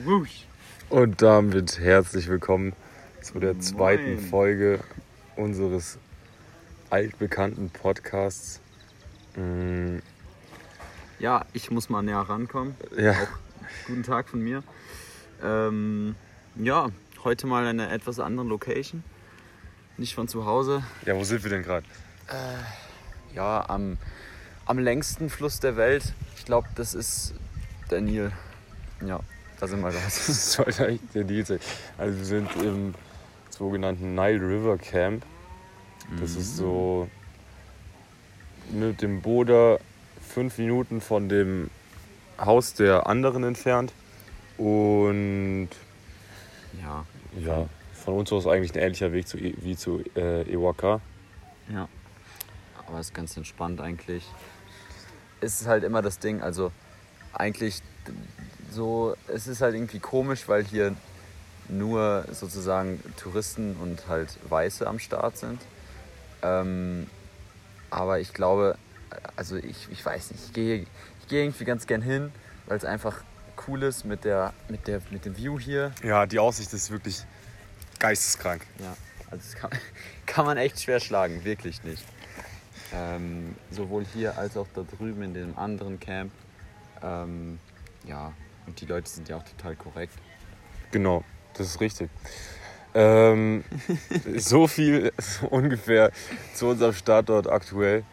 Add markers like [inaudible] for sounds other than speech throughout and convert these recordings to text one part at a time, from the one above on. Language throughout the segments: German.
Swoosh. Und damit herzlich willkommen zu der zweiten Moin. Folge unseres altbekannten Podcasts. Mm, Ja, ich muss mal näher rankommen. Ja, Guten Tag von mir. Ähm, ja, heute mal in einer etwas anderen Location. Nicht von zu Hause. ja, wo sind wir denn gerade? Ja, am, am längsten Fluss der Welt. Ich glaube, das ist der Nil. Ja, da sind wir gerade. [laughs] Das sollte eigentlich der Deal sein. Also wir sind im sogenannten Nile River Camp. Das ist so mit dem Boda fünf Minuten von dem Haus der anderen entfernt. Und Ja, ja, von uns aus eigentlich ein ähnlicher Weg zu, I- wie zu äh, Iwaka. ja. Aber ist ganz entspannt eigentlich. Es ist halt immer das Ding, also eigentlich so, es ist halt irgendwie komisch, weil hier nur sozusagen Touristen und halt Weiße am Start sind. Ähm, aber ich glaube, also ich, ich weiß nicht, ich gehe, ich gehe irgendwie ganz gern hin, weil es einfach cool ist mit, der, mit, der, mit dem View hier. Ja, die Aussicht ist wirklich geisteskrank. Ja, also das kann, [laughs] kann man echt schwer schlagen, wirklich nicht. Ähm, sowohl hier als auch da drüben in dem anderen Camp. Ähm, ja, und die Leute sind ja auch total korrekt. Genau, das ist richtig. Ähm, [laughs] so viel ungefähr zu unserem Startort aktuell.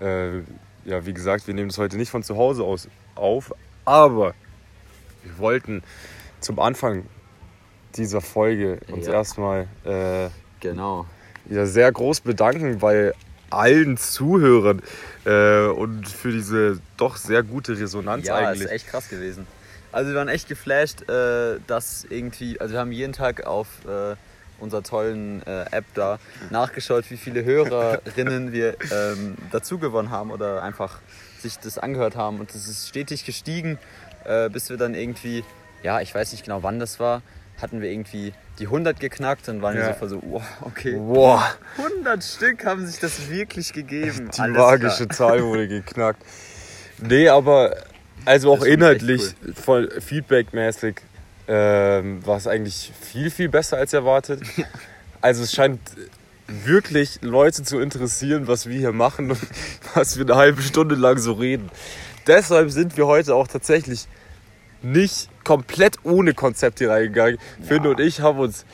Äh, ja, wie gesagt, wir nehmen das heute nicht von zu Hause aus auf, aber wir wollten zum Anfang dieser Folge uns Ja. erstmal äh, Genau. ja, sehr groß bedanken bei allen Zuhörern äh, und für diese doch sehr gute Resonanz Ja, eigentlich. ist echt krass gewesen. Also wir waren echt geflasht, äh, dass irgendwie, also wir haben jeden Tag auf äh, unserer tollen äh, App da nachgeschaut, wie viele Hörerinnen [laughs] wir ähm, dazu gewonnen haben oder einfach sich das angehört haben. Und das ist stetig gestiegen, äh, bis wir dann irgendwie, ja, ich weiß nicht genau wann das war, hatten wir irgendwie die 100 geknackt und waren Ja. sofort so, wow, okay. Boah, 100 Stück haben sich das wirklich gegeben. die Alles magische klar. Zahl wurde geknackt. Nee, aber also auch inhaltlich, echt voll feedbackmäßig, ähm, war es eigentlich viel, viel besser als erwartet. [laughs] Also es scheint wirklich Leute zu interessieren, was wir hier machen und [laughs] was wir eine halbe Stunde lang so reden. Deshalb sind wir heute auch tatsächlich nicht komplett ohne Konzept hier reingegangen. Finn und ich haben uns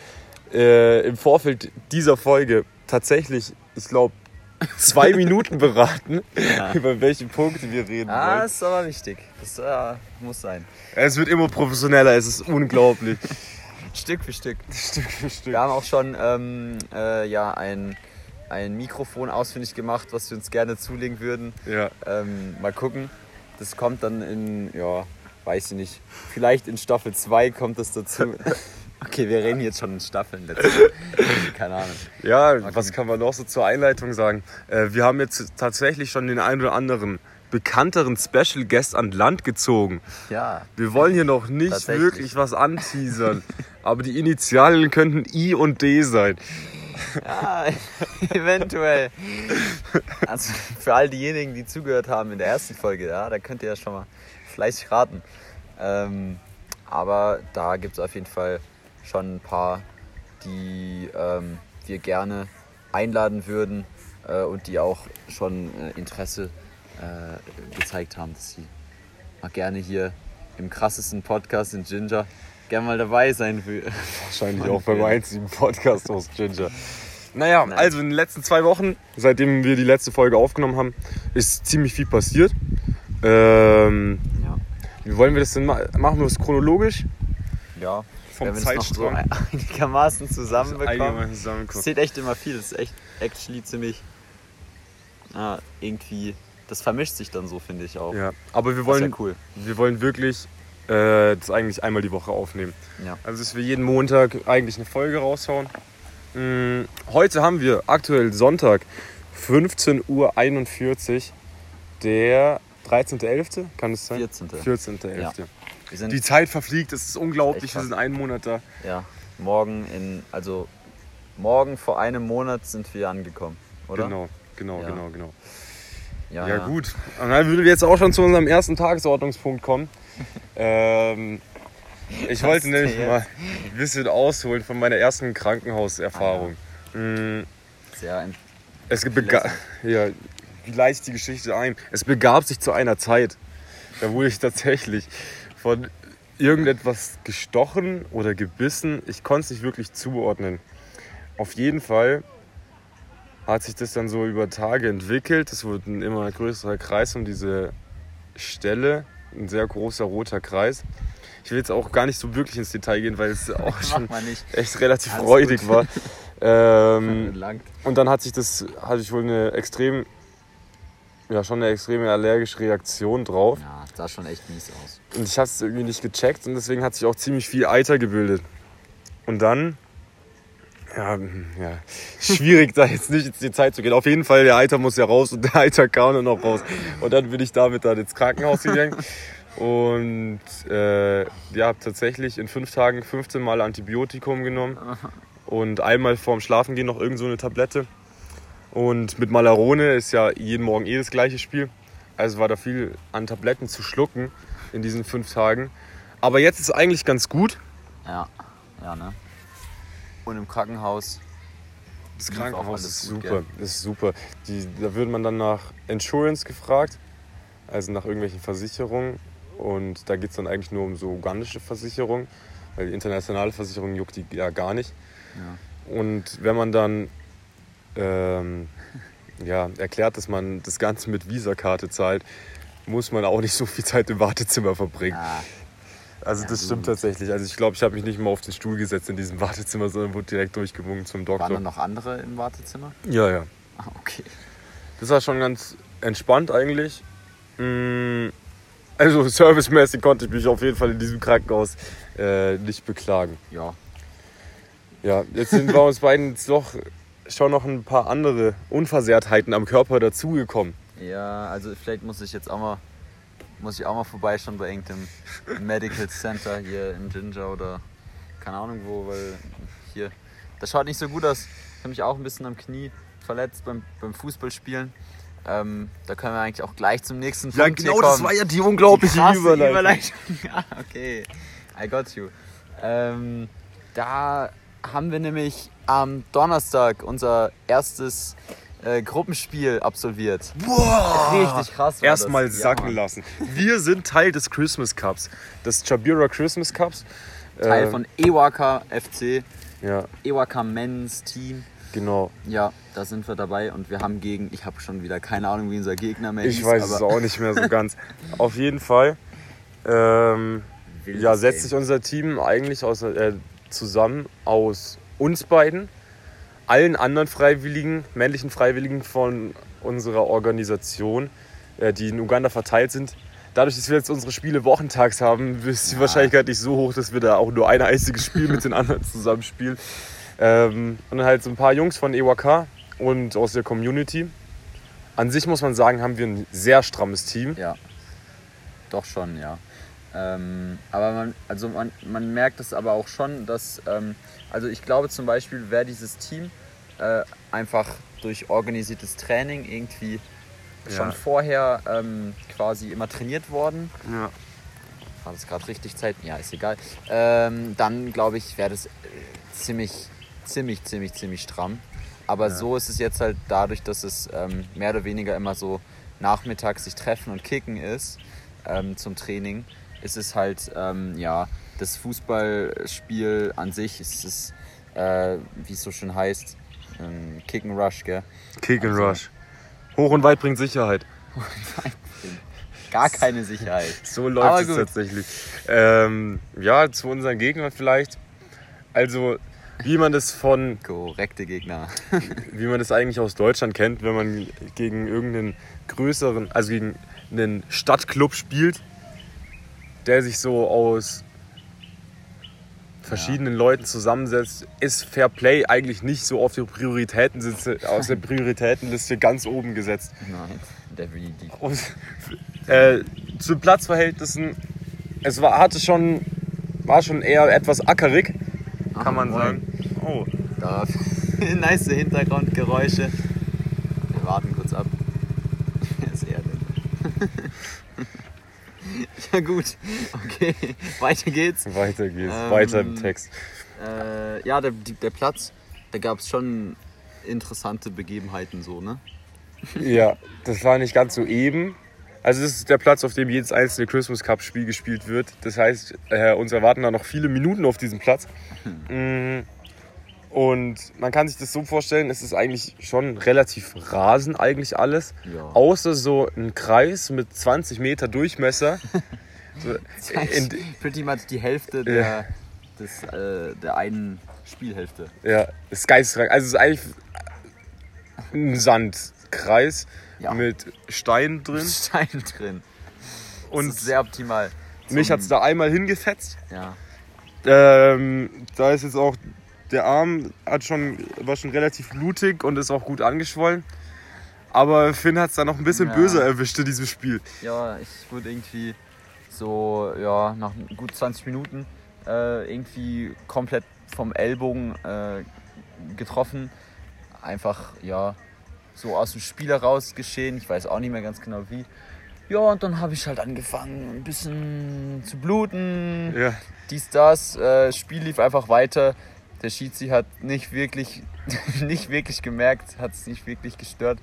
äh, im Vorfeld dieser Folge tatsächlich, ich glaube, zwei Minuten beraten, über welche Punkte wir reden Ah, wollen. ist aber wichtig. Das äh, muss sein. Es wird immer professioneller, es ist unglaublich. [laughs] Stück für Stück. Stück für Stück. Wir haben auch schon ähm, äh, ja, ein, ein Mikrofon ausfindig gemacht, was wir uns gerne zulegen würden. Ja. Ähm, mal gucken. Das kommt dann in, ja, weiß ich nicht. Vielleicht in Staffel 2 kommt das dazu. [laughs] Okay, wir reden jetzt schon in Staffeln. [laughs] Keine Ahnung. Ja, was kann man noch so zur Einleitung sagen? Äh, wir haben jetzt tatsächlich schon den einen oder anderen bekannteren Special Guest an Land gezogen. Ja, Wir wollen hier noch nicht wirklich was anteasern, [laughs] aber die Initialen könnten I und D sein. Ja, [laughs] eventuell. Also für all diejenigen, die zugehört haben in der ersten Folge, ja, da könnt ihr ja schon mal fleißig raten. Ähm, aber da gibt es auf jeden Fall schon ein paar, die ähm, wir gerne einladen würden äh, und die auch schon äh, Interesse äh, gezeigt haben, dass sie mal gerne hier im krassesten Podcast in Ginger gerne mal dabei sein will. Wahrscheinlich [laughs] auch beim einzigen Podcast aus Ginger. Naja, Nein. also in den letzten zwei Wochen, seitdem wir die letzte Folge aufgenommen haben, ist ziemlich viel passiert. Ähm, Ja. wie wollen wir das denn machen? Machen wir es chronologisch? Ja, Vom wenn wir so [laughs] einigermaßen zusammenbekommen. Es zählt echt immer viel. Das ist echt actually ziemlich. Ah, irgendwie. Das vermischt sich dann so, finde ich auch. Ja, aber wir wollen, ja cool. wir wollen wirklich äh, das eigentlich einmal die Woche aufnehmen. Ja. Also dass wir jeden Montag eigentlich eine Folge raushauen. Mm, Heute haben wir aktuell Sonntag 15.41 Uhr, der 13.11. Kann es sein? 14.. 14.11. Ja. Die Zeit verfliegt, es ist unglaublich, wir sind einen Monat da. ja, morgen in. Also, morgen vor einem Monat sind wir angekommen, oder? Genau, genau, Ja. genau, genau. Ja, Ja, gut. Und dann würden wir jetzt auch schon zu unserem ersten Tagesordnungspunkt kommen. [laughs] ähm, Ich wollte nämlich denn mal ein bisschen ausholen von meiner ersten Krankenhauserfahrung. Mm, Sehr ein Es bega ja, wie leite ich die Geschichte ein? Es begab sich zu einer Zeit, da wurde ich tatsächlich von irgendetwas gestochen oder gebissen. Ich konnte es nicht wirklich zuordnen. Auf jeden Fall hat sich das dann so über Tage entwickelt. Es wurde ein immer größerer Kreis um diese Stelle, ein sehr großer roter Kreis. Ich will jetzt auch gar nicht so wirklich ins Detail gehen, weil es [laughs] auch schon echt relativ Alles freudig gut. war. [laughs] Ähm, und dann hat sich das, hatte ich wohl eine extrem, ja schon eine extreme allergische Reaktion drauf. Ja, sah schon echt mies aus. Und ich habe es irgendwie nicht gecheckt und deswegen hat sich auch ziemlich viel Eiter gebildet. Und dann, ja, ja, schwierig [laughs] da jetzt nicht ins Detail zu gehen. Auf jeden Fall, der Eiter muss ja raus und der Eiter kam dann noch raus. Und dann bin ich damit dann ins Krankenhaus gegangen. Und äh, ja, habe tatsächlich in fünf Tagen 15 Mal Antibiotikum genommen. Und einmal vorm Schlafengehen noch irgend so eine Tablette. Und mit Malarone ist ja jeden Morgen eh das gleiche Spiel. Also war da viel an Tabletten zu schlucken in diesen fünf Tagen. Aber jetzt ist eigentlich ganz gut. Ja, ja, ne? Und im Krankenhaus. Das Krankenhaus ist gut, super. Das ist super. Die, da wird man dann nach Insurance gefragt, also nach irgendwelchen Versicherungen. Und da geht es dann eigentlich nur um so ugandische Versicherungen, weil die internationale Versicherung juckt die ja gar nicht. Ja. Und wenn man dann ähm, ja, erklärt, dass man das Ganze mit Visakarte zahlt, muss man auch nicht so viel Zeit im Wartezimmer verbringen. Ah, Also Ja, das stimmt gut. tatsächlich. Also ich glaube, ich habe mich nicht mal auf den Stuhl gesetzt in diesem [laughs] Wartezimmer, sondern wurde direkt durchgewunken zum waren Doktor. da noch andere im Wartezimmer? Ja, ja. Ah, okay. Das war schon ganz entspannt eigentlich. Mm, Also [laughs] servicemäßig konnte ich mich auf jeden Fall in diesem Krankenhaus äh, nicht beklagen. Ja. Ja, jetzt sind bei uns beiden jetzt doch schon noch ein paar andere Unversehrtheiten am Körper dazugekommen. Ja, also vielleicht muss ich jetzt auch mal, muss ich auch mal vorbeischauen bei irgendeinem Medical Center hier in Ginger oder keine Ahnung wo, weil hier, das schaut nicht so gut aus. Ich habe mich auch ein bisschen am Knie verletzt beim, beim Fußballspielen. Ähm, da können wir eigentlich auch gleich zum nächsten Punkt hier kommen. ja die Die unglaubliche krasse Überleitung. Überleitung. [laughs] ja, okay. I got you. Ähm, da haben wir nämlich am Donnerstag unser erstes äh, Gruppenspiel absolviert. Boah! Richtig krass. war Erstmal das. sacken Mann. lassen. Wir sind Teil des Christmas Cups, des Chabira Christmas Cups. Teil Äh, von Ewaka FC, Ja, Ewaka Men's Team. genau. Ja, da sind wir dabei und wir haben gegen, ich habe schon wieder keine Ahnung, wie unser Gegner mehr Ich weiß es auch nicht mehr so ganz. Auf jeden Fall ähm, [laughs] ja, setzt sich unser Team eigentlich aus, äh, zusammen aus uns beiden, allen anderen Freiwilligen, männlichen Freiwilligen von unserer Organisation, äh, die in Uganda verteilt sind. Dadurch, dass wir jetzt unsere Spiele wochentags haben, ist die Ja. Wahrscheinlichkeit nicht so hoch, dass wir da auch nur ein einziges Spiel mit den anderen zusammenspielen. Ähm, und dann halt so ein paar Jungs von EWK und aus der Community. An sich muss man sagen, haben wir ein sehr strammes Team. Ja, doch schon, ja. Ähm, aber man, also man, man merkt es aber auch schon, dass, ähm, also ich glaube zum Beispiel, wäre dieses Team äh, einfach durch organisiertes Training irgendwie schon Ja. vorher ähm, quasi immer trainiert worden, Ja. war das gerade richtig Zeit? Ja, ist egal. Ähm, dann glaube ich, wäre das äh, ziemlich, ziemlich, ziemlich, ziemlich stramm. Aber so ist es jetzt halt dadurch, dass es ähm, mehr oder weniger immer so nachmittags sich treffen und kicken ist ähm, zum Training, ist es halt, ähm, ja, das Fußballspiel an sich ist es, äh, wie es so schön heißt, ähm, Kick and Rush, gell? Kick and Also- Rush. Hoch und weit bringt Sicherheit. [laughs] Gar keine Sicherheit. [laughs] So Aber läuft es gut. tatsächlich. Ähm, ja, zu unseren Gegnern vielleicht. Also, wie man das von, Korrekte Gegner. [laughs] wie man das eigentlich aus Deutschland kennt, wenn man gegen irgendeinen größeren, also gegen einen Stadtclub spielt, der sich so aus verschiedenen Leuten zusammensetzt, ist Fair Play eigentlich nicht so auf die Prioritäten aus der Prioritätenliste ganz oben gesetzt. Nein, definitiv. Und äh, zu Platzverhältnissen, es war, hatte schon, war schon eher etwas ackerig, kann man moin. sagen. Oh, Da [laughs] nice Hintergrundgeräusche. Wir warten kurz ab. [laughs] Ist er denn? [laughs] ja [laughs] gut, okay, weiter geht's. Weiter geht's, Ähm, weiter im Text. Äh, ja, der, der Platz, da gab es schon interessante Begebenheiten so, ne? Ja, das war nicht ganz so eben. Also das ist der Platz, auf dem jedes einzelne Christmas Cup Spiel gespielt wird. Das heißt, äh, uns erwarten da noch viele Minuten auf diesem Platz. Mm, Und man kann sich das so vorstellen, es ist eigentlich schon relativ Rasen eigentlich alles. Ja. Außer so ein Kreis mit 20 Meter Durchmesser. [laughs] So, in, Pretty much die Hälfte der, des, äh, der einen Spielhälfte. ja, das ist geisteskrank. Also es ist eigentlich ein Sandkreis Ja. mit Stein drin. [laughs] Stein drin. Und das ist sehr optimal. mich hat es da einmal hingefetzt. Ja. Ähm, da ist jetzt auch der Arm hat schon, war schon relativ blutig und ist auch gut angeschwollen. Aber Finn hat es dann noch ein bisschen Ja. böse erwischt in diesem Spiel. ja, ich wurde irgendwie so, ja, nach gut 20 Minuten äh, irgendwie komplett vom Ellbogen äh, getroffen. Einfach, ja, so aus dem Spiel heraus geschehen. Ich weiß auch nicht mehr ganz genau wie. Ja, und dann habe ich halt angefangen, ein bisschen zu bluten. Ja, dies, das. Äh, Spiel lief einfach weiter. Der Schiedsri hat nicht wirklich, [laughs] nicht wirklich gemerkt, hat es nicht wirklich gestört,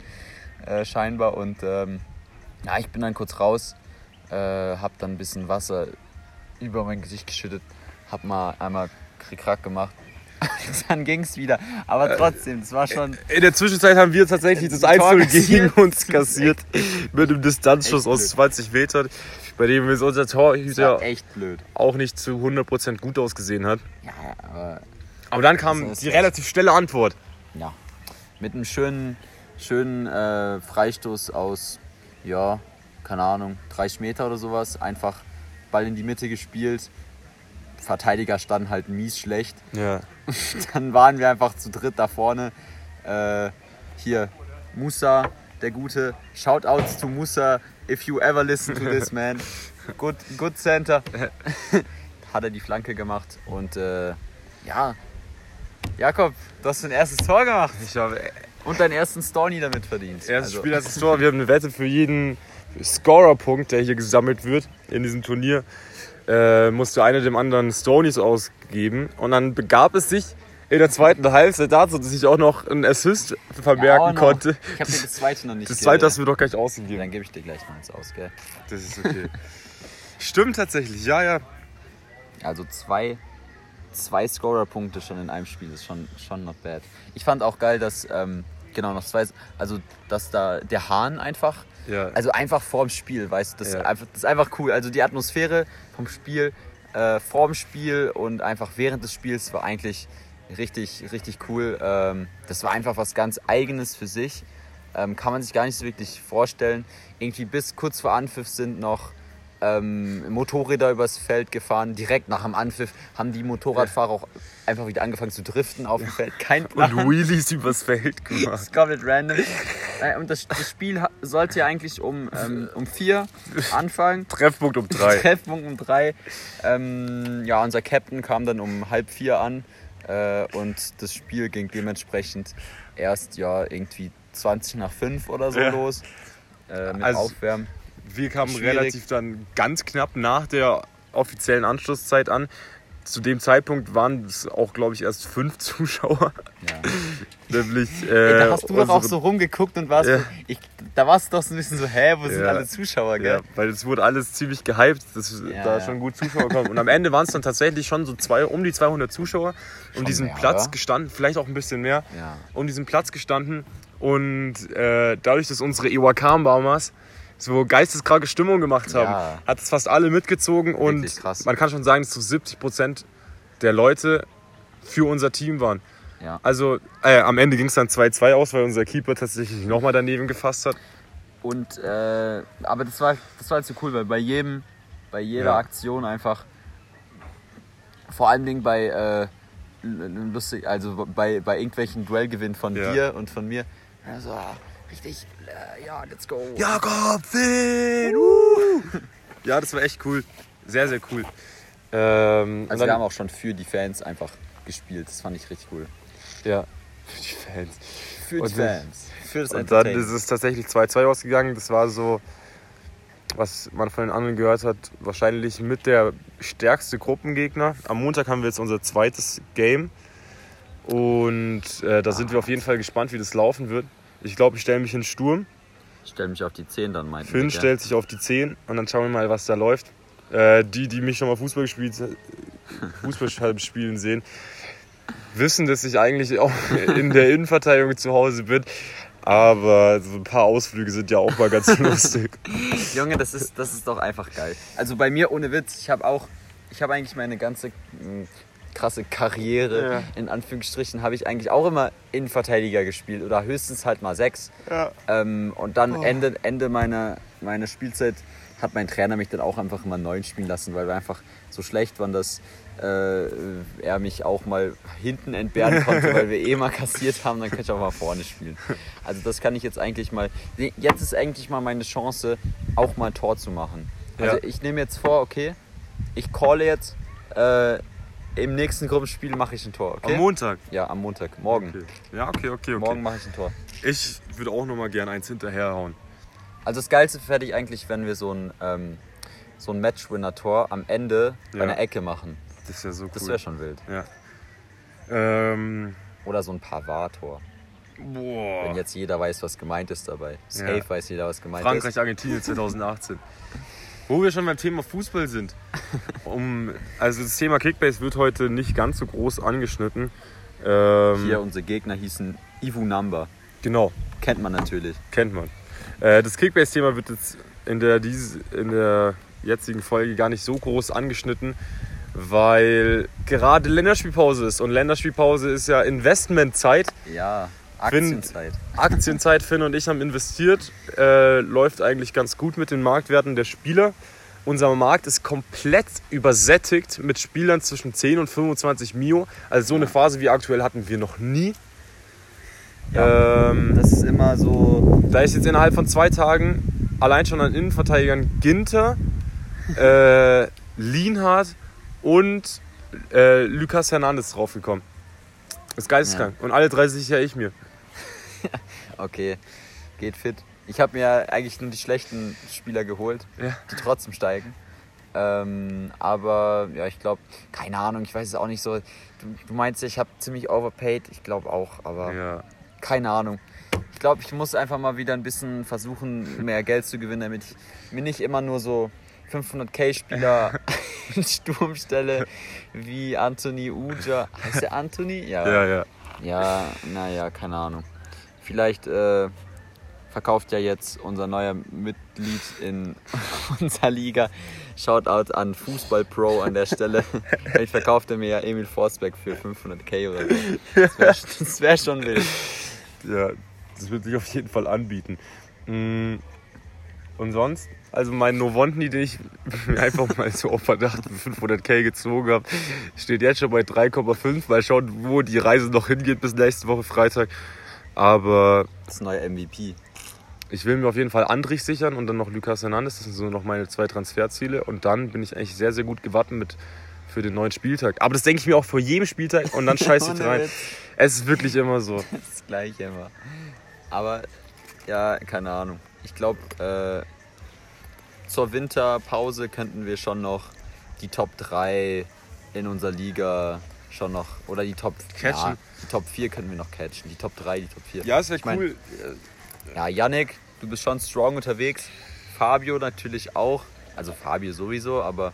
äh, scheinbar. Und ähm, ja, ich bin dann kurz raus, äh, hab dann ein bisschen Wasser über mein Gesicht geschüttet, hab mal einmal Krick-Krack gemacht. [laughs] dann ging es wieder. Aber trotzdem, es war schon. in der Zwischenzeit haben wir tatsächlich das Tor 1 gegen uns kassiert. [laughs] mit einem Distanzschuss aus blöd. 20 Metern, bei dem unser Das Torhüter auch nicht zu 100% gut ausgesehen hat. Ja, aber Aber dann kam die relativ schnelle Antwort. ja, mit einem schönen, schönen äh, Freistoß aus, ja, keine Ahnung, 30 Meter oder sowas. Einfach Ball in die Mitte gespielt. Verteidiger standen halt mies schlecht. Ja. [laughs] Dann waren wir einfach zu dritt da vorne. Äh, hier, Musa, der Gute. Shoutouts to Musa, if you ever listen to this man. [laughs] Good, good center. [laughs] Hat er die Flanke gemacht und äh, ja, Jakob, du hast dein erstes Tor gemacht Ich habe und deinen ersten Storny damit verdient. Erstes Also, Spiel, erstes [laughs] Tor. Wir haben eine Wette für jeden Scorer-Punkt, der hier gesammelt wird in diesem Turnier. Äh, musste einer dem anderen Stonies ausgeben. Und dann begab es sich in der zweiten Halbzeit dazu, dass ich auch noch einen Assist vermerken ja, konnte. Ich habe dir das zweite noch nicht Das zweite hast du mir doch gleich ausgegeben. Dann gebe ich dir gleich noch eins aus, gell? Das ist okay. Stimmt tatsächlich, ja, ja. Also zwei, zwei Scorer-Punkte schon in einem Spiel ist schon, schon not bad. Ich fand auch geil, dass, ähm, genau, noch zwei, also dass da der Hahn einfach, ja. also einfach vorm Spiel, weißt du, das, Ja. ist einfach, das ist einfach cool. Also die Atmosphäre vom Spiel, äh, vorm Spiel und einfach während des Spiels war eigentlich richtig, richtig cool. Ähm, das war einfach was ganz Eigenes für sich. Ähm, kann man sich gar nicht so wirklich vorstellen. Irgendwie bis kurz vor Anpfiff sind noch ähm, Motorräder übers Feld gefahren. Direkt nach dem Anpfiff haben die Motorradfahrer auch einfach wieder angefangen zu driften auf dem Feld. Kein Plan. Und Wheelies übers Feld Das [laughs] gemacht. ist komplett random. Äh, Und das, das Spiel sollte ja eigentlich um, ähm, um vier anfangen. [laughs] Treffpunkt um drei. Treffpunkt um drei. Ähm, ja, unser Captain kam dann um halb vier an äh, und das Spiel ging dementsprechend erst ja irgendwie 20 nach fünf oder so Ja. los. Äh, mit Also- Aufwärmen. Wir kamen Schwierig. relativ dann ganz knapp nach der offiziellen Anschlusszeit an. Zu dem Zeitpunkt waren es auch, glaube ich, erst fünf [laughs] Zuschauer. Ja. [laughs] Nämlich. Ey, Äh, da hast du doch auch so rumgeguckt und warst Ja. ich, da warst du doch so ein bisschen so, hä, wo sind Ja. alle Zuschauer, Ja, gell? weil es wurde alles ziemlich gehypt, dass Ja, da ja. schon gut Zuschauer kommen. Und am Ende waren es dann tatsächlich schon so zwei, um die 200 Zuschauer um Schon diesen mehr, Platz oder? gestanden, vielleicht auch ein bisschen mehr, Ja. um diesen Platz gestanden. Und äh, dadurch, dass unsere Iwakam-Baumers so geisteskranke Stimmung gemacht haben, Ja. hat es fast alle mitgezogen. Und man kann schon sagen, dass so 70 Prozent der Leute für unser Team waren. Ja. Also äh, am Ende ging es dann 2-2 aus, weil unser Keeper tatsächlich nochmal daneben gefasst hat. Und, äh, aber das war, das war halt so cool, weil bei jedem, bei jeder Ja. Aktion einfach, vor allen Dingen bei, äh, lustig, also bei, bei irgendwelchen Duellgewinnen von Ja. dir und von mir, also, richtig, äh, ja, let's go. Jakob Finn! Uh! [laughs] Ja, das war echt cool. Sehr, sehr cool. Ähm, und Also wir haben auch schon für die Fans einfach gespielt, das fand ich richtig cool. Ja, für die Fans. Für Und die Fans. Für das Und dann ist es tatsächlich 2-2 ausgegangen. Das war so. was man von den anderen gehört hat, wahrscheinlich mit der stärkste Gruppengegner. Am Montag haben wir jetzt unser zweites Game. Und äh, da sind wir auf jeden Fall gespannt, wie das laufen wird. Ich glaube, ich stelle mich in Sturm. Ich stelle mich auf die 10 dann, meinten Finn gell? stellt sich auf die 10 und dann schauen wir mal, was da läuft. Äh, die, die mich schon mal Fußball, gespielt, Fußball [laughs] spielen sehen, wissen, dass ich eigentlich auch in der Innenverteidigung zu Hause bin. Aber so ein paar Ausflüge sind ja auch mal ganz [laughs] lustig. Junge, das ist, das ist doch einfach geil. Also bei mir ohne Witz, ich habe auch, ich habe eigentlich meine ganze mh, krasse Karriere, Ja. in Anführungsstrichen, habe ich eigentlich auch immer Innenverteidiger gespielt oder höchstens halt mal sechs. Ja. Ähm, und dann Oh. Ende, Ende meiner, meiner Spielzeit hat mein Trainer mich dann auch einfach immer neun spielen lassen, weil wir einfach so schlecht waren, dass äh, er mich auch mal hinten entbehren [laughs] konnte, weil wir eh mal kassiert haben, dann kann ich auch mal vorne spielen. Also das kann ich jetzt eigentlich mal. Jetzt ist eigentlich mal meine Chance, auch mal ein Tor zu machen. Also Ja. ich nehme jetzt vor, okay, ich calle jetzt, äh, im nächsten Gruppenspiel mache ich ein Tor, okay? Am Montag. ja, am Montag, morgen. Okay. Ja, okay, okay, okay. Morgen mache ich ein Tor. Ich würde auch noch mal gern eins hinterherhauen. Also das Geilste fände ich eigentlich, wenn wir so ein, ähm, so ein Matchwinner-Tor am Ende bei Ja. einer Ecke machen. Das ist ja so cool. Das wäre schon wild. Ja. Ähm, Oder so ein Pavard-Tor. Wenn boah. jetzt jeder weiß, was gemeint ist dabei. Safe Ja. weiß jeder, was gemeint Frankreich, ist. Argentinien [laughs] 2018. Wo wir schon beim Thema Fußball sind. Um, also das Thema Kickbase wird heute nicht ganz so groß angeschnitten. Ähm, Hier, unsere Gegner hießen Ivu Number. Genau, Kennt man natürlich. kennt man. Äh, das Kickbase-Thema wird jetzt in der, dies, in der jetzigen Folge gar nicht so groß angeschnitten, weil gerade Länderspielpause ist. Und Länderspielpause ist ja Investmentzeit. Ja, Aktienzeit. Aktienzeit, Finn und ich haben investiert. Äh, läuft eigentlich ganz gut mit den Marktwerten der Spieler. Unser Markt ist komplett übersättigt mit Spielern zwischen 10 und 25 Mio. Also so eine Phase wie aktuell hatten wir noch nie. Ja. Ähm, Das ist immer so. da ist jetzt innerhalb von zwei Tagen allein schon an Innenverteidigern Ginter, äh, Lienhardt und äh, Lucas Hernandez draufgekommen. Das ist geisteskrank. Und alle drei sichere ich mir. Okay, geht fit. Ich habe mir eigentlich nur die schlechten Spieler geholt, Ja. die trotzdem steigen. Ähm, aber ja, ich glaube, keine Ahnung, ich weiß es auch nicht so. Du, du meinst, ich habe ziemlich overpaid. Ich glaube auch, aber Ja. keine Ahnung. Ich glaube, ich muss einfach mal wieder ein bisschen versuchen, mehr Geld zu gewinnen, damit ich mir nicht immer nur so 500k-Spieler [laughs] in Sturm stelle, wie Anthony Uja. Heißt der Anthony? Ja, ja. Ja, naja, keine Ahnung. Vielleicht äh, verkauft ja jetzt unser neuer Mitglied in [laughs] unserer Liga. Shoutout an Fußball Pro an der Stelle. Vielleicht verkauft er mir ja Emil Forsberg für 500k oder so. Das wäre [laughs] wär schon wild. Ja, das wird sich auf jeden Fall anbieten. Mm, Und sonst, also mein Novotny, den ich mir [laughs] einfach mal so auf Verdacht für 500k gezogen habe, steht jetzt schon bei 3,5. Mal schauen, wo die Reise noch hingeht bis nächste Woche Freitag. Aber Das neue MVP. ich will mir auf jeden Fall Andrich sichern und dann noch Lucas Hernandez. Das sind so noch meine zwei Transferziele. Und dann bin ich eigentlich sehr, sehr gut gewappnet mit für den neuen Spieltag. Aber das denke ich mir auch vor jedem Spieltag und dann [laughs] scheiße ich rein. Es ist wirklich immer so. [laughs] Das gleiche immer. Aber ja, keine Ahnung. Ich glaube, äh, zur Winterpause könnten wir schon noch die Top 3 in unserer Liga schon noch, oder die Top, ja, Catchen. die Top 4 könnten wir noch catchen. Die Top 3, die Top 4. Ja, es wäre Ich mein, cool. Ja, Yannick, du bist schon strong unterwegs. Fabio natürlich auch. Also Fabio sowieso, aber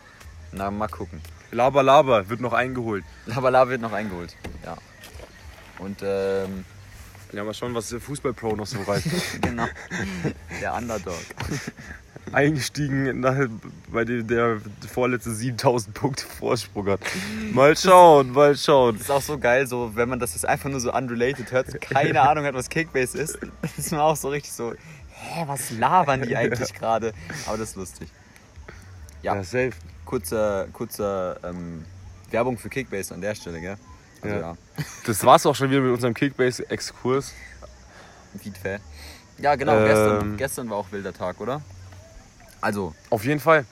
na, mal gucken. Laber Laber wird noch eingeholt. Labala wird noch eingeholt. Ja. Und ähm, Ja, mal schauen, was der Fußball-Pro noch so reißt. [laughs] genau, der Underdog. [laughs] Eingestiegen, nach, bei dem der vorletzte 7000 Punkte Vorsprung hat. Mal schauen, mal schauen. Das ist auch so geil, so wenn man das jetzt einfach nur so unrelated hört, keine Ahnung hat, was Kickbase ist, [laughs] ist man auch so richtig so, hä, was labern die eigentlich gerade? Aber das ist lustig. Ja. Ja, safe. Kurzer, kurzer ähm, Werbung für Kickbase an der Stelle, gell? Also Ja. ja, Das war's auch schon wieder mit unserem Kickbase-Exkurs. Feedfair. Ja, genau, Ähm. gestern, gestern war auch wilder Tag, oder? Also, Auf jeden Fall.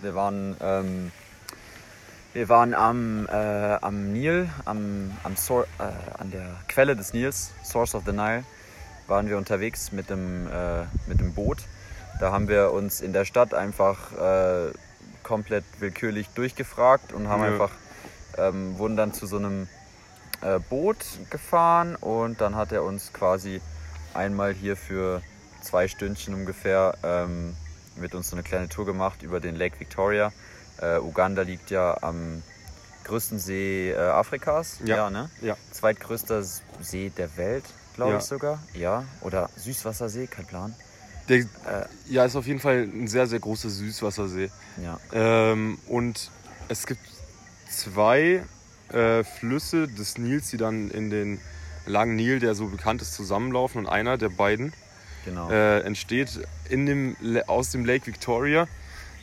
wir waren, ähm, wir waren am, äh, am Nil, am, am Sor äh, an der Quelle des Nils, Source of the Nile, waren wir unterwegs mit dem, äh, mit dem Boot. Da haben wir uns in der Stadt einfach äh, komplett willkürlich durchgefragt und haben Ja. einfach, ähm, wurden dann zu so einem äh, Boot gefahren und dann hat er uns quasi einmal hier für zwei Stündchen ungefähr ähm, mit uns so eine kleine Tour gemacht über den Lake Victoria. Äh, Uganda liegt ja am größten See äh, Afrikas. Ja. ne? Ja. Zweitgrößter See der Welt, glaube Ja. ich sogar. Ja. Oder Süßwassersee, kein Plan. Der, Äh, ja, ist auf jeden Fall ein sehr, sehr großer Süßwassersee. ja. Ähm, und es gibt zwei äh, Flüsse des Nils, die dann in den langen Nil, der so bekannt ist, zusammenlaufen. Und einer der beiden Genau. äh, entsteht in dem, aus dem Lake Victoria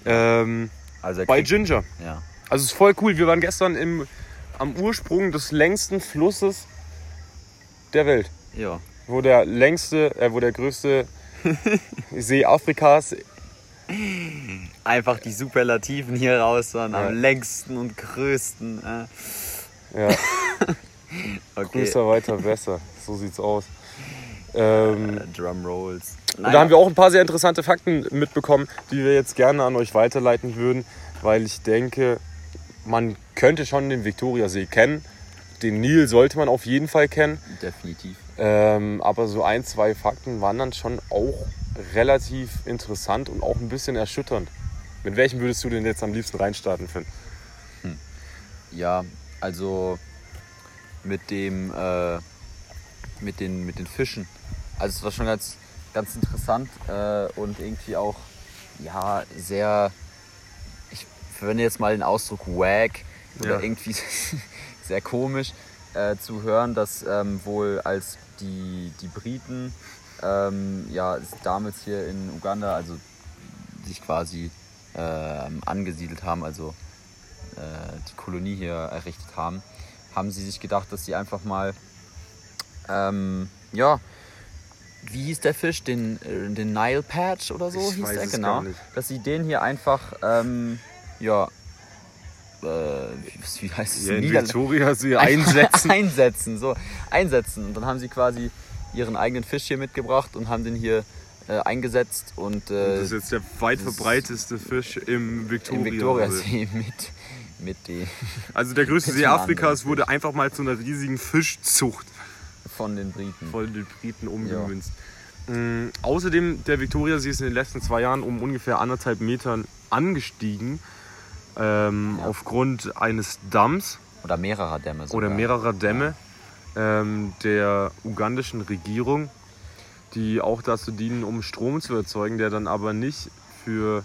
ähm, also bei Ginger. Ja. Also es ist voll cool. Wir waren gestern im, am Ursprung des längsten Flusses der Welt. Ja. Wo der längste, äh, wo der größte [laughs] See Afrikas Einfach die Superlativen hier raus waren. Ja. Am längsten und größten. Äh. Ja, [laughs] Okay. größer, weiter, besser. So sieht's aus. Ähm, Äh, Drum Rolls. und da haben wir auch ein paar sehr interessante Fakten mitbekommen, die wir jetzt gerne an euch weiterleiten würden, weil ich denke, man könnte schon den Viktoriasee kennen. Den Nil sollte man auf jeden Fall kennen. Definitiv. Ähm, aber so ein, zwei Fakten waren dann schon auch relativ interessant und auch ein bisschen erschütternd. Mit welchem würdest du denn jetzt am liebsten reinstarten, Finn? Ja, also mit dem äh, mit den mit den Fischen. Also es war schon ganz ganz interessant äh, und irgendwie auch ja sehr ich verwende jetzt mal den Ausdruck wack oder Ja. irgendwie [laughs] sehr komisch äh, zu hören, dass ähm, wohl als die die Briten ähm, ja damals hier in Uganda also sich quasi ähm, angesiedelt haben, also äh, die Kolonie hier errichtet haben, haben sie sich gedacht, dass sie einfach mal, ähm, ja, wie hieß der Fisch? Den, äh, den Nile Patch oder so Ich hieß der, genau. Dass sie den hier einfach, ähm, ja, äh, wie, heißt es? Ja, in Niederla- Viktoriasee [laughs] einsetzen. einsetzen, so, einsetzen. Und dann haben sie quasi ihren eigenen Fisch hier mitgebracht und haben den hier äh, eingesetzt und äh, Das ist jetzt der weit verbreiteste Fisch im Victoria. im Viktoriasee [laughs] mit, mit die Also der größte See dem Afrikas wurde einfach mal zu einer riesigen Fischzucht von den Briten. von den Briten umgemünzt. Mm, außerdem, der Viktoriasee ist in den letzten zwei Jahren um ungefähr anderthalb Metern angestiegen. Ähm, Ja. Aufgrund eines Damms Oder mehrerer Dämme sogar. oder mehrerer Dämme ähm, der ugandischen Regierung, die auch dazu dienen, um Strom zu erzeugen, der dann aber nicht für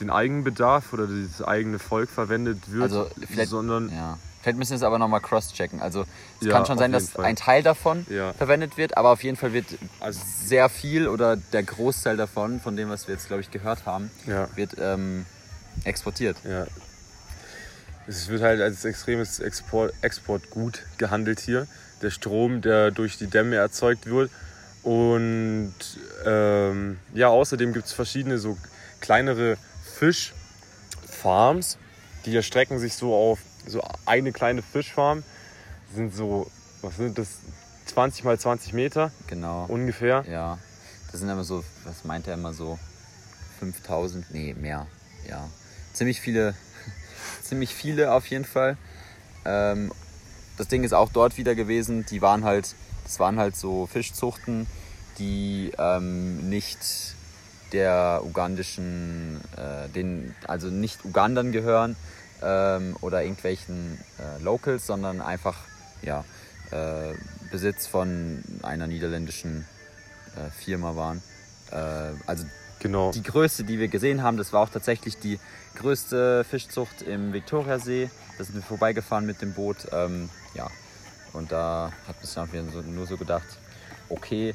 den Eigenbedarf oder das eigene Volk verwendet wird, Also sondern ja. Vielleicht müssen wir es aber nochmal cross-checken. Also es Ja, kann schon sein, dass Fall. ein Teil davon Ja. verwendet wird, aber auf jeden Fall wird Also- sehr viel oder der Großteil davon, von dem, was wir jetzt, glaube ich, gehört haben, ja, wird ähm, exportiert. ja. Es wird halt als extremes Export, Exportgut gehandelt hier. Der Strom, der durch die Dämme erzeugt wird. Und ähm, ja, außerdem gibt es verschiedene so kleinere Fischfarms, die erstrecken sich so auf so eine kleine Fischfarm. Sind so, was sind das, 20 mal 20 Meter Genau. ungefähr. Ja. Das sind immer so, was meint er immer so? 5000? Nee, mehr. Ja. Ziemlich viele, [laughs] ziemlich viele auf jeden Fall. Ähm, das Ding ist auch dort wieder gewesen. Die waren halt, das waren halt so Fischzuchten, die ähm, nicht der ugandischen, äh, den, also nicht Ugandern gehören ähm, oder irgendwelchen äh, Locals, sondern einfach ja, äh, Besitz von einer niederländischen äh, Firma waren. Äh, also Genau. die größte, die wir gesehen haben, das war auch tatsächlich die größte Fischzucht im Viktoriasee. Da sind wir vorbeigefahren mit dem Boot. Ähm, ja, und da hat man sich dann so, nur so gedacht, okay,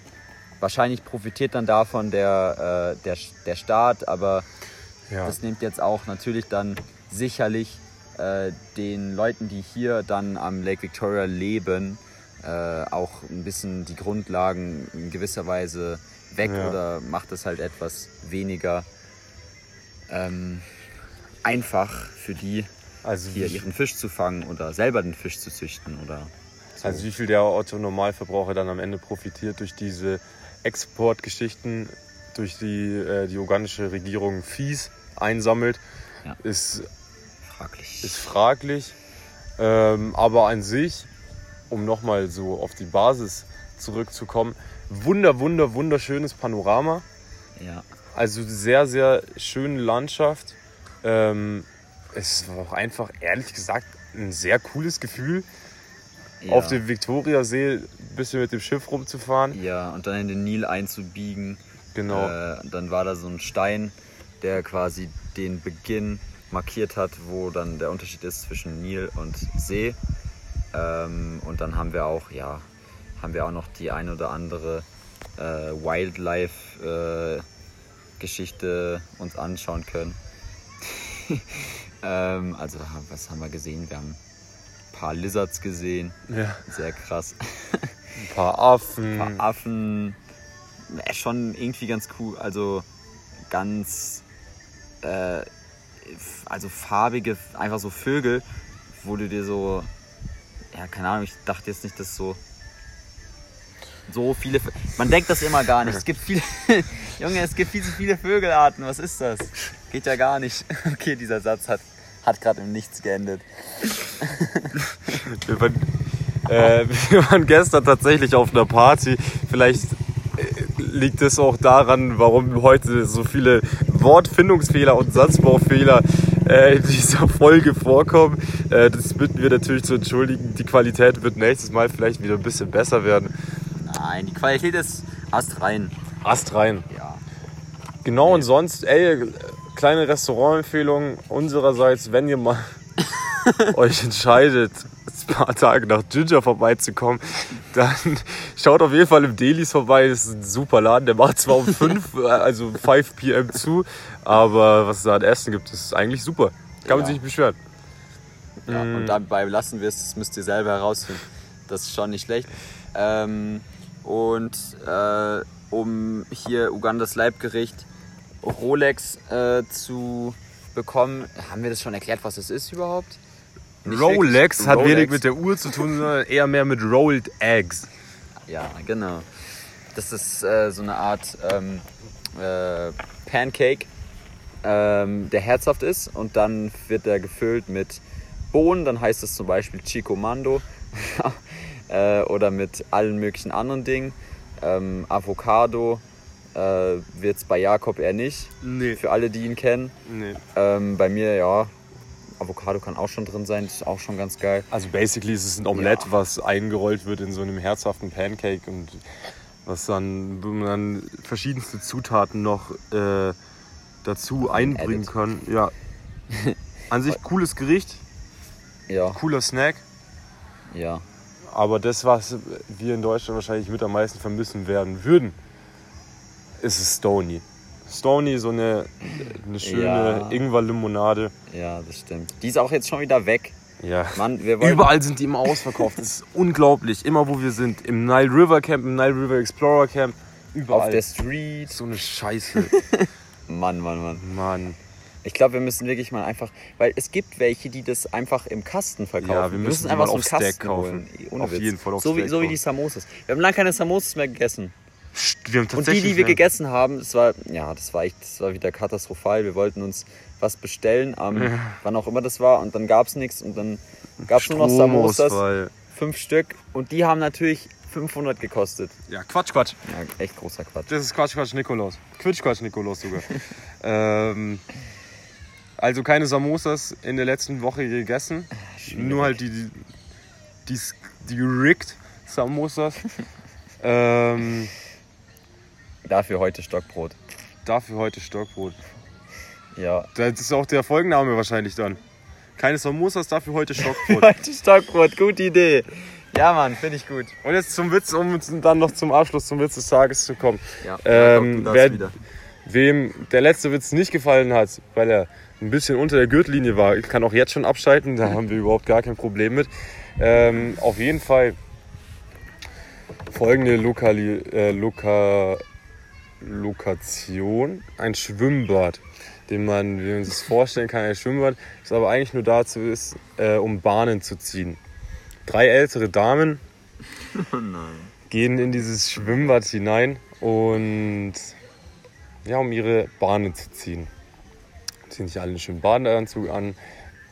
wahrscheinlich profitiert dann davon der, äh, der, der Staat, aber Ja. das nimmt jetzt auch natürlich dann sicherlich äh, den Leuten, die hier dann am Lake Victoria leben, äh, auch ein bisschen die Grundlagen in gewisser Weise weg Ja. oder macht es halt etwas weniger ähm, einfach für die, Also hier ihren Fisch zu fangen oder selber den Fisch zu züchten oder so. also wie viel der Otto Normalverbraucher dann am Ende profitiert durch diese Exportgeschichten, durch die, äh, die ugandische Regierung Fees einsammelt, Ja. ist, Fraglich. ist fraglich. Ähm, aber an sich, um nochmal so auf die Basis zurückzukommen, wunder, wunder, wunderschönes Panorama. ja. Also sehr, sehr schöne Landschaft. Ähm, es war auch einfach, ehrlich gesagt, ein sehr cooles Gefühl, ja. auf dem Viktoriasee ein bisschen mit dem Schiff rumzufahren. Ja, und dann in den Nil einzubiegen. Genau. Äh, dann war da so ein Stein, der quasi den Beginn markiert hat, wo dann der Unterschied ist zwischen Nil und See. Ähm, und dann haben wir auch, ja, haben wir auch noch die ein oder andere äh, Wildlife-Geschichte uns anschauen können. [laughs] ähm, also, was haben wir gesehen? Wir haben ein paar Lizards gesehen. Ja. Sehr krass. Ein paar Affen. Ein paar Affen. Ja, schon irgendwie ganz cool. Also ganz. Äh, also farbige, einfach so Vögel, wo du dir so. Ja, keine Ahnung, ich dachte jetzt nicht, dass so. So viele. Man denkt das immer gar nicht. Es gibt viele. [laughs] Junge, es gibt viel zu viele Vögelarten. Was ist das? Geht ja gar nicht. [laughs] Okay, dieser Satz hat, hat gerade im Nichts geendet. [laughs] Wir waren, äh, wir waren gestern tatsächlich auf einer Party. Vielleicht liegt es auch daran, warum heute so viele Wortfindungsfehler und Satzbaufehler äh, in dieser Folge vorkommen. Äh, das bitten wir natürlich zu entschuldigen. Die Qualität wird nächstes Mal vielleicht wieder ein bisschen besser werden. Nein, die Qualität ist astrein. Ast rein. Ja. Genau, und sonst, ey, kleine Restaurantempfehlung unsererseits, wenn ihr mal [laughs] euch entscheidet, [laughs] paar Tage nach Ginger vorbeizukommen, dann schaut auf jeden Fall im Delis vorbei. Das ist ein super Laden. Der macht zwar um [laughs] 5, also 5 p.m. zu, aber was es da an Essen gibt, ist eigentlich super. Kann man Ja. sich nicht beschweren. Ja, Mm. und dabei lassen wir es, das müsst ihr selber herausfinden. Das ist schon nicht schlecht. Ähm, und äh, um hier Ugandas Leibgericht Rolex äh, zu bekommen, haben wir das schon erklärt, was das ist überhaupt? Rolex wirklich. hat Rolex. wenig mit der Uhr zu tun, sondern eher mehr mit Rolled Eggs. Ja, genau. Das ist äh, so eine Art ähm, äh, Pancake, ähm, der herzhaft ist und dann wird er gefüllt mit Bohnen, dann heißt es zum Beispiel Chico Mando [laughs] äh, oder mit allen möglichen anderen Dingen. Ähm, Avocado äh, wird es bei Jakob eher nicht, Nee. für alle, die ihn kennen. nee. Ähm, bei mir, ja, Avocado kann auch schon drin sein, das ist auch schon ganz geil. Also basically ist es ein Omelette, Ja. was eingerollt wird in so einem herzhaften Pancake und was dann, wo man dann verschiedenste Zutaten noch äh, dazu einbringen Edit. kann. Ja. [laughs] An sich cooles Gericht, Ja, cooler Snack, ja. aber das, was wir in Deutschland wahrscheinlich mit am meisten vermissen werden würden, ist es Stony. Stony, so eine, eine schöne Ja. Ingwer-Limonade. Ja, das stimmt. Die ist auch jetzt schon wieder weg. Ja. Mann, wir wollen. Überall sind die immer ausverkauft. Das ist unglaublich. Immer wo wir sind. Im Nile River Camp, im Nile River Explorer Camp. Überall. Auf der Street. so eine Scheiße. [laughs] Mann, Mann, Mann. Mann. Ich glaube, wir müssen wirklich mal einfach. Weil es gibt welche, die das einfach im Kasten verkaufen. Ja, wir müssen die einfach mal so einen Stack Kasten kaufen. holen. Ohne Auf Witz. jeden Fall auf so wie, Stack so wie die. Samosas. Wir haben lange keine Samosas mehr gegessen. Wir haben Und die, die wir gegessen haben, das war, ja, das war echt, das war wieder katastrophal. Wir wollten uns was bestellen, am, wann auch immer das war, und dann gab es nichts und dann gab es nur noch Samosas, fünf Stück, und die haben natürlich 500 gekostet. Ja, Quatsch, Quatsch. Ja, echt großer Quatsch. Das ist Quatsch, Quatsch, Nikolaus. Quitsch, Quatsch, Nikolaus sogar. [laughs] ähm, also keine Samosas in der letzten Woche gegessen. Nur halt die, die, die, die rigged Samosas. [laughs] ähm, Dafür heute Stockbrot. dafür heute Stockbrot. Ja. Das ist auch der Folgenname wahrscheinlich dann. Keine Samosas, dafür heute Stockbrot. [laughs] Heute Stockbrot, gute Idee. Ja, Mann, finde ich gut. Und jetzt zum Witz, um dann noch zum Abschluss zum Witz des Tages zu kommen. Ja, Ähm, darfst wer- wieder. Wem der letzte Witz nicht gefallen hat, weil er ein bisschen unter der Gürtellinie war, kann auch jetzt schon abschalten, da haben wir überhaupt gar kein Problem mit. Ähm, auf jeden Fall folgende Lokali äh, Loka Lokation, ein Schwimmbad, den man, wie man sich vorstellen kann, ein Schwimmbad, das aber eigentlich nur dazu ist, äh, um Bahnen zu ziehen. Drei ältere Damen [laughs] Oh gehen in dieses Schwimmbad hinein und ja, um ihre Bahnen zu ziehen. Ziehen sich alle einen schönen Badeanzug an,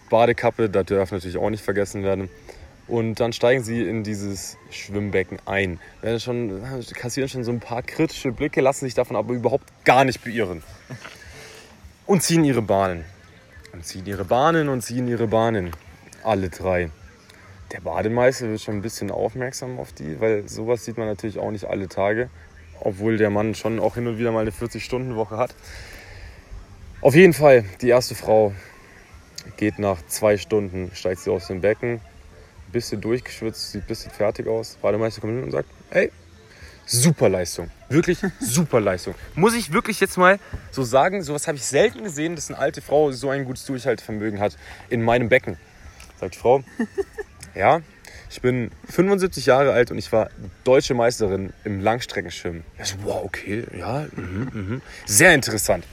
Badekappe, das darf natürlich auch nicht vergessen werden. Und dann steigen sie in dieses Schwimmbecken ein. Werden schon, kassieren schon so ein paar kritische Blicke, lassen sich davon aber überhaupt gar nicht beirren. Und ziehen ihre Bahnen. Und ziehen ihre Bahnen und ziehen ihre Bahnen. Alle drei. Der Bademeister wird schon ein bisschen aufmerksam auf die, weil sowas sieht man natürlich auch nicht alle Tage. Obwohl der Mann schon auch hin und wieder mal eine 40-Stunden-Woche hat. Auf jeden Fall, die erste Frau geht nach zwei Stunden, steigt sie aus dem Becken, bisschen durchgeschwitzt, sieht ein bisschen fertig aus. Bademeister kommt hin und sagt, hey, super Leistung. Wirklich super Leistung. Muss ich wirklich jetzt mal so sagen, sowas habe ich selten gesehen, dass eine alte Frau so ein gutes Durchhaltevermögen hat in meinem Becken. Sagt die Frau, [laughs] ja, ich bin 75 Jahre alt und ich war deutsche Meisterin im Langstreckenschwimmen. Ich so, wow, okay, ja, mhm, mhm. sehr interessant.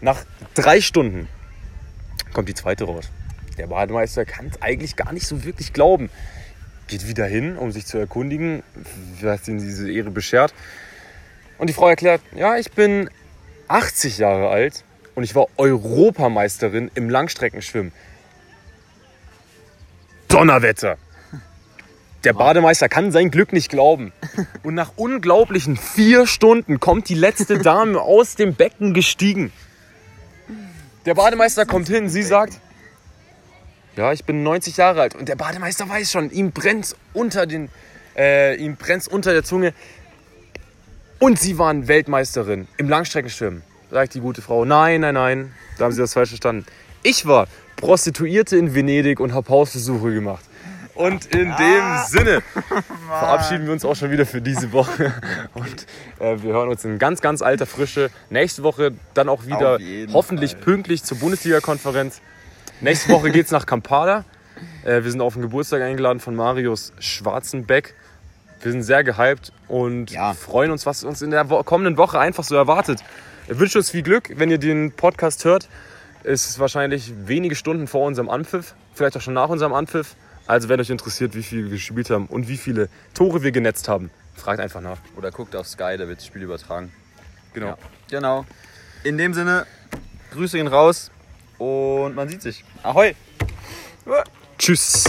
Nach drei Stunden kommt die zweite raus. Der Bademeister kann es eigentlich gar nicht so wirklich glauben. Geht wieder hin, um sich zu erkundigen, was ihm diese Ehre beschert. Und die Frau erklärt, ja, ich bin 80 Jahre alt und ich war Europameisterin im Langstreckenschwimmen. Donnerwetter! Der Bademeister kann sein Glück nicht glauben. Und nach unglaublichen vier Stunden kommt die letzte [laughs] Dame aus dem Becken gestiegen. Der Bademeister kommt hin, sie sagt, ja, ich bin 90 Jahre alt. Und der Bademeister weiß schon, ihm brennt unter den, äh, ihm brennt's unter der Zunge. Und sie waren Weltmeisterin im Langstreckenschwimmen. Sagt die gute Frau, nein, nein, nein, da haben sie das falsch verstanden. Ich war Prostituierte in Venedig und habe Hausbesuche gemacht. Und in dem Sinne [laughs] verabschieden wir uns auch schon wieder für diese Woche. [laughs] Und äh, wir hören uns in ganz, ganz alter Frische. Nächste Woche dann auch wieder hoffentlich Fall. pünktlich zur Bundesliga-Konferenz. Nächste Woche geht es nach Kampala. Äh, wir sind auf den Geburtstag eingeladen von Marius Schwarzenbeck. Wir sind sehr gehypt und Ja. freuen uns, was uns in der wo kommenden Woche einfach so erwartet. Wir wünschen uns viel Glück, wenn ihr den Podcast hört. Es ist wahrscheinlich wenige Stunden vor unserem Anpfiff, vielleicht auch schon nach unserem Anpfiff. Also wenn euch interessiert, wie viel wir gespielt haben und wie viele Tore wir genetzt haben, fragt einfach nach. Oder guckt auf Sky, da wird das Spiel übertragen. Genau. Ja. Genau. In dem Sinne, Grüße gehen raus und man sieht sich. Ahoi! Tschüss.